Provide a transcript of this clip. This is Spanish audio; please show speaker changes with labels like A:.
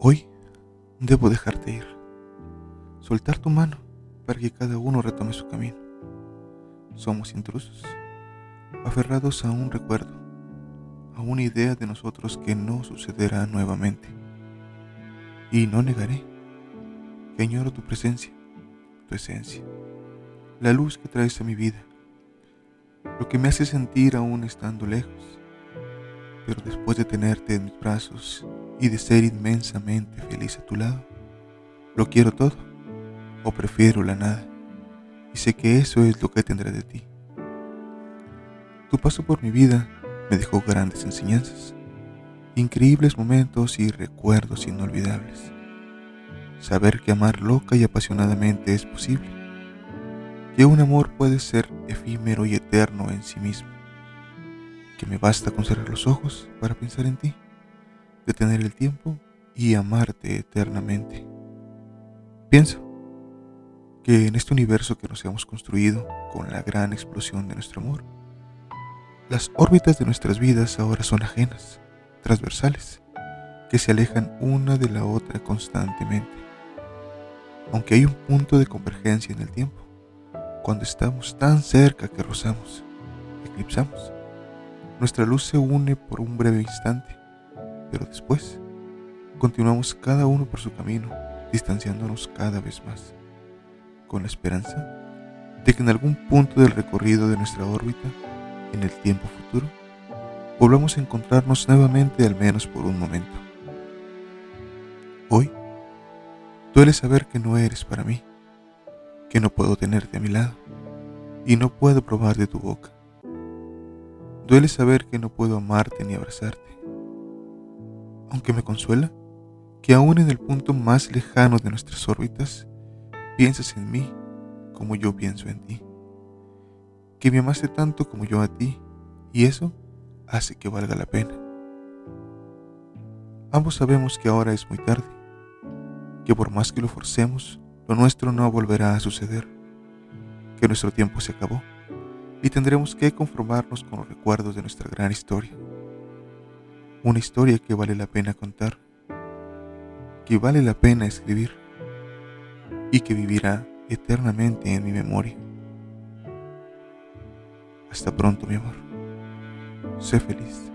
A: Hoy debo dejarte ir, soltar tu mano para que cada uno retome su camino. Somos intrusos, aferrados a un recuerdo, a una idea de nosotros que no sucederá nuevamente. Y no negaré que añoro tu presencia, tu esencia, la luz que traes a mi vida, lo que me hace sentir aún estando lejos, pero después de tenerte en mis brazos y de ser inmensamente feliz a tu lado. Lo quiero todo o prefiero la nada y sé que eso es lo que tendré de ti. Tu paso por mi vida me dejó grandes enseñanzas, increíbles momentos y recuerdos inolvidables. Saber que amar loca y apasionadamente es posible, que un amor puede ser efímero y eterno en sí mismo, que me basta con cerrar los ojos para pensar en ti detener el tiempo y amarte eternamente. Pienso que en este universo que nos hemos construido con la gran explosión de nuestro amor, las órbitas de nuestras vidas ahora son ajenas, transversales, que se alejan una de la otra constantemente. Aunque hay un punto de convergencia en el tiempo, cuando estamos tan cerca que rozamos, eclipsamos, nuestra luz se une por un breve instante pero después continuamos cada uno por su camino, distanciándonos cada vez más, con la esperanza de que en algún punto del recorrido de nuestra órbita, en el tiempo futuro, volvamos a encontrarnos nuevamente al menos por un momento. Hoy, duele saber que no eres para mí, que no puedo tenerte a mi lado y no puedo probar de tu boca. Duele saber que no puedo amarte ni abrazarte aunque me consuela que aún en el punto más lejano de nuestras órbitas piensas en mí como yo pienso en ti, que me amaste tanto como yo a ti, y eso hace que valga la pena. Ambos sabemos que ahora es muy tarde, que por más que lo forcemos, lo nuestro no volverá a suceder, que nuestro tiempo se acabó y tendremos que conformarnos con los recuerdos de nuestra gran historia una historia que vale la pena contar, que vale la pena escribir y que vivirá eternamente en mi memoria. Hasta pronto, mi amor. Sé feliz.